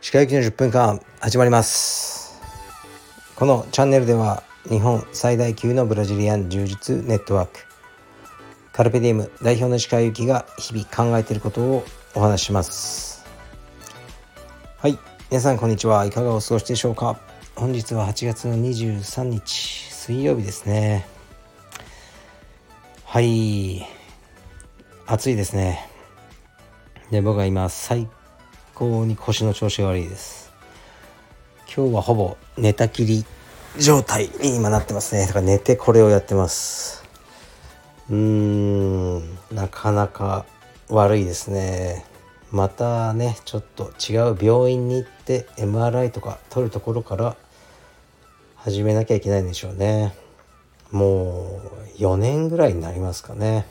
歯科行きの10分間始まります。このチャンネルでは日本最大級のブラジリアン柔術ネットワークカルペディウム代表の歯科行きが日々考えていることをお話しします。はい皆さんこんにちは。いかがお過ごしでしょうか。本日は8月の23日水曜日ですね。はい。暑いですね。で僕は今最高に腰の調子が悪いです。今日はほぼ寝たきり状態に今なってますね。だから寝てこれをやってます。うーん。なかなか悪いですね。またねちょっと違う病院に行って MRI とか取るところから始めなきゃいけないんでしょうね。もう4年ぐらいになりますかね。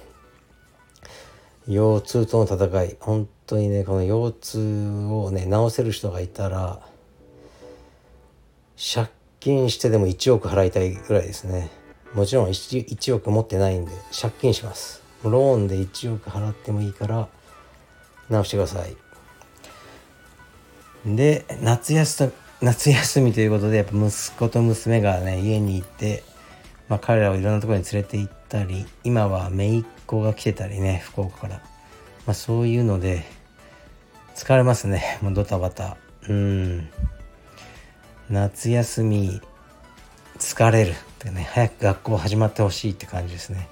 腰痛との戦い。本当にねこの腰痛をね治せる人がいたら借金してでも1億払いたいぐらいですね。もちろん 1, 1億持ってないんで借金します。ローンで1億払ってもいいから直してください。で夏休み夏休みということでやっぱ息子と娘がね家にいて、まあ、彼らをいろんなところに連れて行ったり今は姪っ子が来てたりね福岡から、まあ、そういうので疲れますね。もうドタバタ。うん。夏休み疲れる。ってね早く学校始まってほしいって感じですね。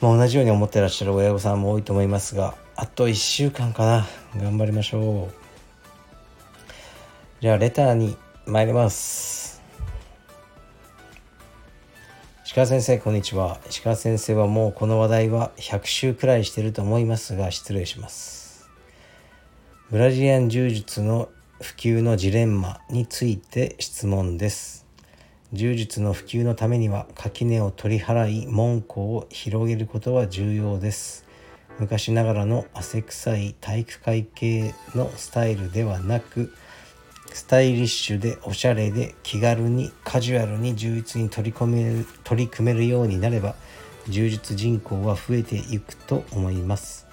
まあ、同じように思ってらっしゃる親御さんも多いと思いますがあと1週間かな。頑張りましょう。じゃあレターに参ります。石川先生こんにちは。石川先生はもうこの話題は100週くらいしてると思いますが失礼します。ブラジリアン柔術の普及のジレンマについて質問です。柔術の普及のためには垣根を取り払い門戸を広げることは重要です。昔ながらの汗臭い体育会系のスタイルではなくスタイリッシュでおしゃれで気軽にカジュアルに充実に取り込める取り組めるようになれば柔術人口は増えていくと思います。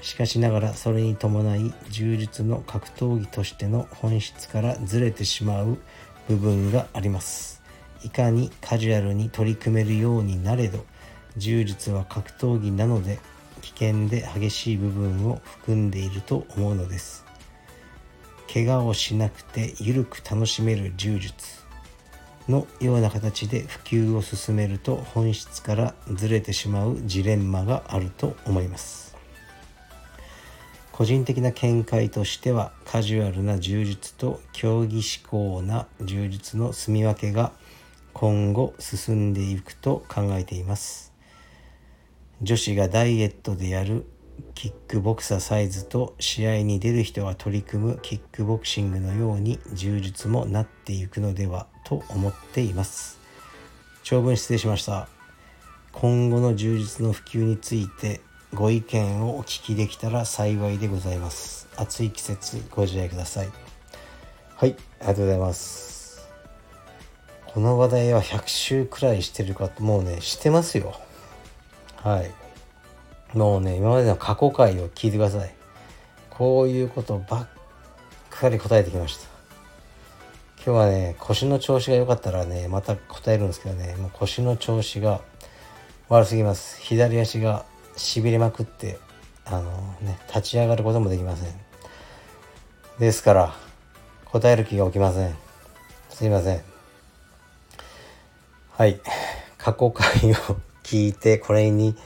しかしながらそれに伴い柔術の格闘技としての本質からずれてしまう部分があります。いかにカジュアルに取り組めるようになれど柔術は格闘技なので危険で激しい部分を含んでいると思うのです。怪我をしなくて緩く楽しめる柔術のような形で普及を進めると本質からずれてしまうジレンマがあると思います個人的な見解としてはカジュアルな柔術と競技志向な柔術の住み分けが今後進んでいくと考えています。女子がダイエットでやるキックボクササイズと試合に出る人が取り組むキックボクシングのように柔術もなっていくのではと思っています。長文失礼しました。今後の柔術の普及についてご意見をお聞きできたら幸いでございます。暑い季節ご自愛ください。はいありがとうございます。この話題は100週くらいしてるかもうねしてますよ。はい。もうね今までの過去回を聞いてください。こういうことばっかり答えてきました。今日はね腰の調子が良かったらねまた答えるんですけどね。もう腰の調子が悪すぎます。左足がしびれまくってあのね立ち上がることもできません。ですから答える気が起きません。すいません。はい。過去回を聞いてこれに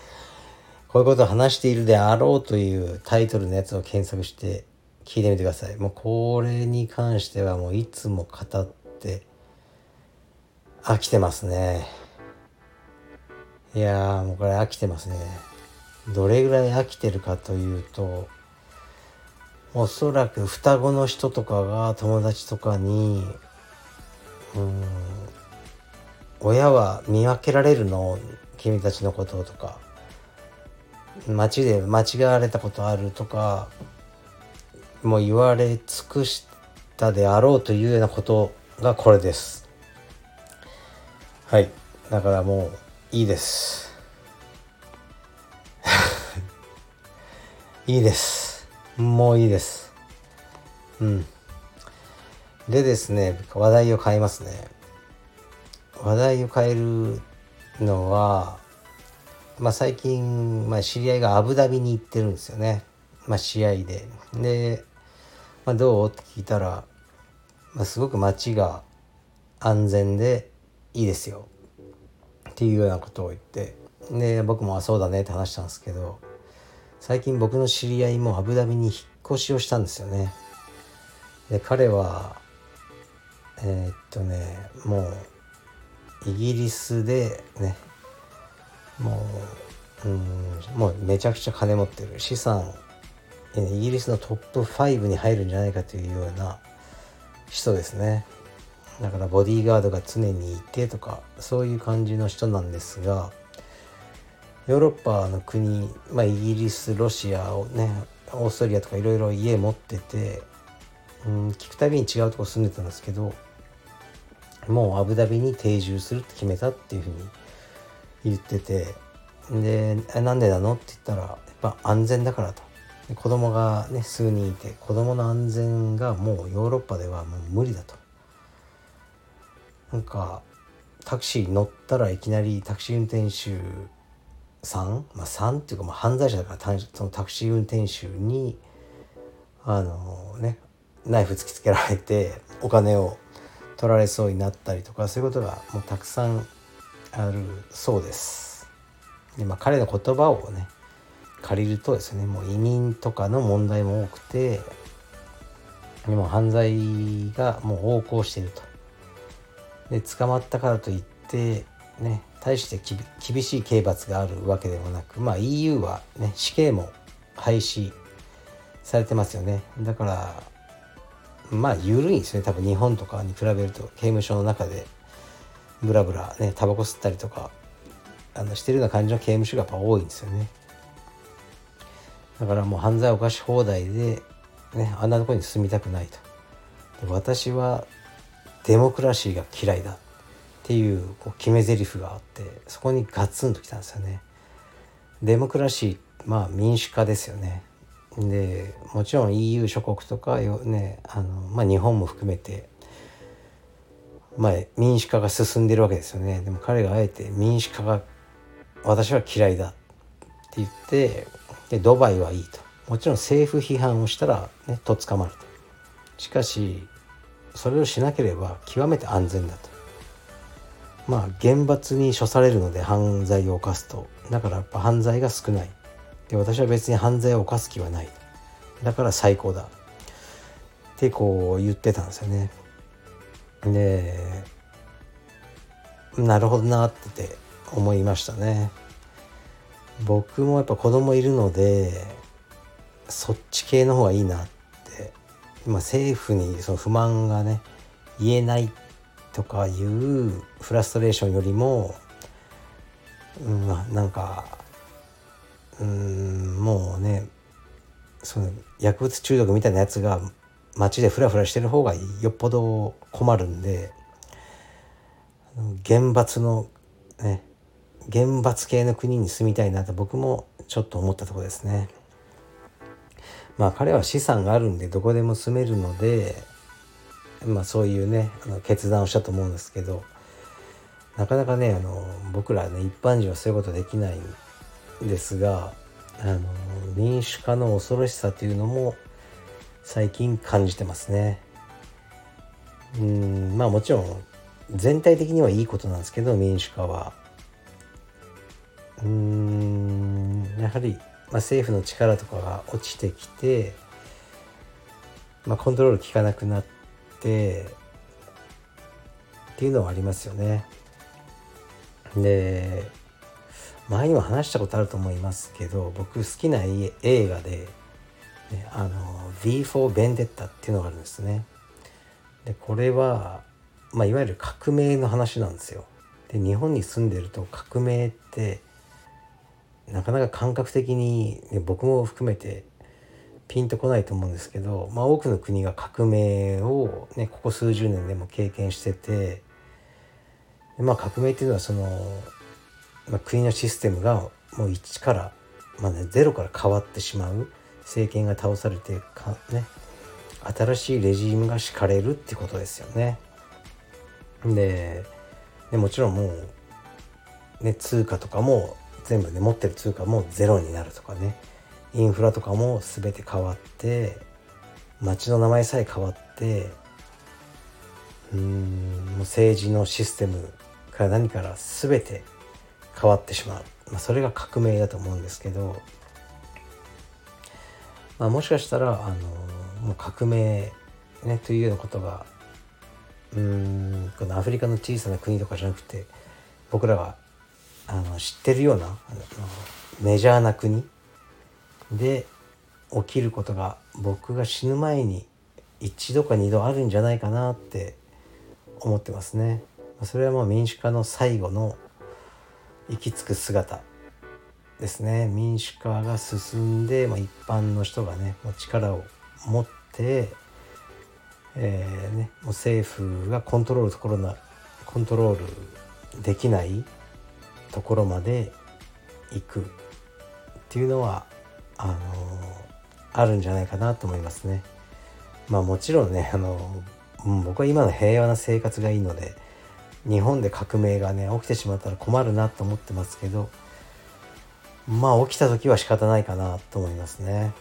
こういうことを話しているであろうというタイトルのやつを検索して聞いてみてください。もうこれに関してはもういつも語って飽きてますね。いやーもうこれ飽きてますね。どれぐらい飽きてるかというとおそらく双子の人とかが友達とかにうん親は見分けられるの？君たちのこととか街で間違われたことあるとかもう言われ尽くしたであろうというようなことがこれです。はい。だからもういいです。いいです。もういいです。うん。でですね話題を変えますね。話題を変えるのはまあ最近、まあ、知り合いがアブダビに行ってるんですよね。まあ試合で。で、まあ、どう？って聞いたら、まあ、すごく街が安全でいいですよ。っていうようなことを言って。で僕もそうだねって話したんですけど最近僕の知り合いもアブダビに引っ越しをしたんですよね。で彼はえー、っとねもうイギリスでねもううんもうめちゃくちゃ金持ってる資産イギリスのトップ5に入るんじゃないかというような人ですね。だからボディーガードが常にいてとかそういう感じの人なんですがヨーロッパの国、まあ、イギリスロシアをねオーストリアとかいろいろ家持ってて、うん、聞くたびに違うとこ住んでたんですけどもうアブダビに定住するって決めたっていうふうに言っててでなんでなの？って言ったらやっぱ安全だからと。子供がね数人いて子供の安全がもうヨーロッパではもう無理だと。なんかタクシー乗ったらいきなりタクシー運転手さん、まあ、さんっていうかまあ犯罪者だからそのタクシー運転手にあのねナイフ突きつけられてお金を取られそうになったりとかそういうことがもうたくさんあるそうです。でまあ彼の言葉をね借りるとですねもう移民とかの問題も多くてでも犯罪がもう横行していると。で捕まったからといってね対して厳しい刑罰があるわけでもなくまあ EU はね死刑も廃止されてますよねだからまあ緩いんですよね多分日本とかに比べると刑務所の中でブラブラねタバコ吸ったりとかあのしてるような感じの刑務所がやっぱ多いんですよねだからもう犯罪を犯し放題でねあんなとこに住みたくないと私はデモクラシーが嫌いだっていうこう決め台詞があってそこにガツンときたんですよね。デモクラシーまあ民主化ですよね。でもちろん EU 諸国とか、ねあのまあ、日本も含めて、まあ、民主化が進んでるわけですよね。でも彼があえて民主化が私は嫌いだって言ってでドバイはいいと。もちろん政府批判をしたらねとっ捕まると。しかしそれをしなければ極めて安全だと。まあ厳罰に処されるので犯罪を犯すと。だからやっぱ犯罪が少ない。で私は別に犯罪を犯す気はない。だから最高だ。ってこう言ってたんですよね。でなるほどなって思いましたね。僕もやっぱ子供いるのでそっち系の方がいいなって。今政府にその不満がね言えないとかいうフラストレーションよりも、うん、なんかうんもうねその薬物中毒みたいなやつが街でフラフラしてる方がよっぽど困るんで厳罰のね厳罰系の国に住みたいなと僕もちょっと思ったとこですね。まあ彼は資産があるんでどこでも住めるのでまあそういうねあの決断をしたと思うんですけどなかなかねあの僕らね一般人はそういうことできないんですがあの民主化の恐ろしさというのも最近感じてますね。うんまあもちろん全体的にはいいことなんですけど民主化は。うんやはり、まあ、政府の力とかが落ちてきて、まあ、コントロール効かなくなってっていうのはありますよね。で前にも話したことあると思いますけど僕好きな映画で、あの V for Vendetta っていうのがあるんですね。でこれは、まあ、いわゆる革命の話なんですよ。で日本に住んでると革命ってなかなか感覚的に、ね、僕も含めてピンとこないと思うんですけど、まあ、多くの国が革命を、ね、ここ数十年でも経験してて、まあ、革命っていうのはその、まあ、国のシステムがもう1から、まあね、ゼロから変わってしまう政権が倒されてかね新しいレジームが敷かれるってことですよね。ででもちろんもう、ね、通貨とかも全部ね持ってる通貨もゼロになるとかねインフラとかも全て変わって町の名前さえ変わってうんもう政治のシステムから何から全て変わってしまう、まあ、それが革命だと思うんですけど、まあ、もしかしたらあのもう革命、ね、というようなことがうんこのアフリカの小さな国とかじゃなくて僕らがあの知ってるようなあのメジャーな国で起きることが僕が死ぬ前に一度か二度あるんじゃないかなって思ってますね。それはもう民主化の最後の行き着く姿ですね民主化が進んで、まあ、一般の人がねもう力を持って、えーね、もう政府がコントロールところなコントロールできないところまで行くっていうのはあのー、あるんじゃないかなと思いますね。まあもちろんねあの僕は今の平和な生活がいいので日本で革命がね起きてしまったら困るなと思ってますけどまあ起きた時は仕方ないかなと思いますね。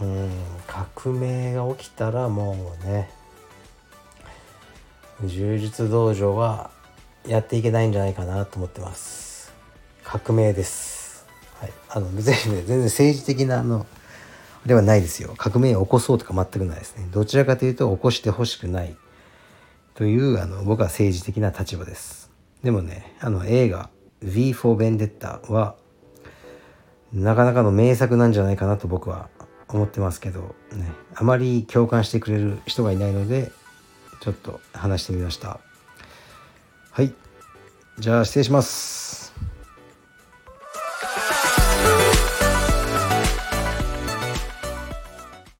うん革命が起きたらもうね柔術道場はやっていけないんじゃないかなと思ってます。革命です。はい、あの別にね全然政治的なあのではないですよ。革命を起こそうとか全くないですね。どちらかというと起こしてほしくないというあの僕は政治的な立場です。でもね、あの映画 V for Vendetta はなかなかの名作なんじゃないかなと僕は思ってますけど、ね、あまり共感してくれる人がいないのでちょっと話してみました。はい。じゃあ失礼します。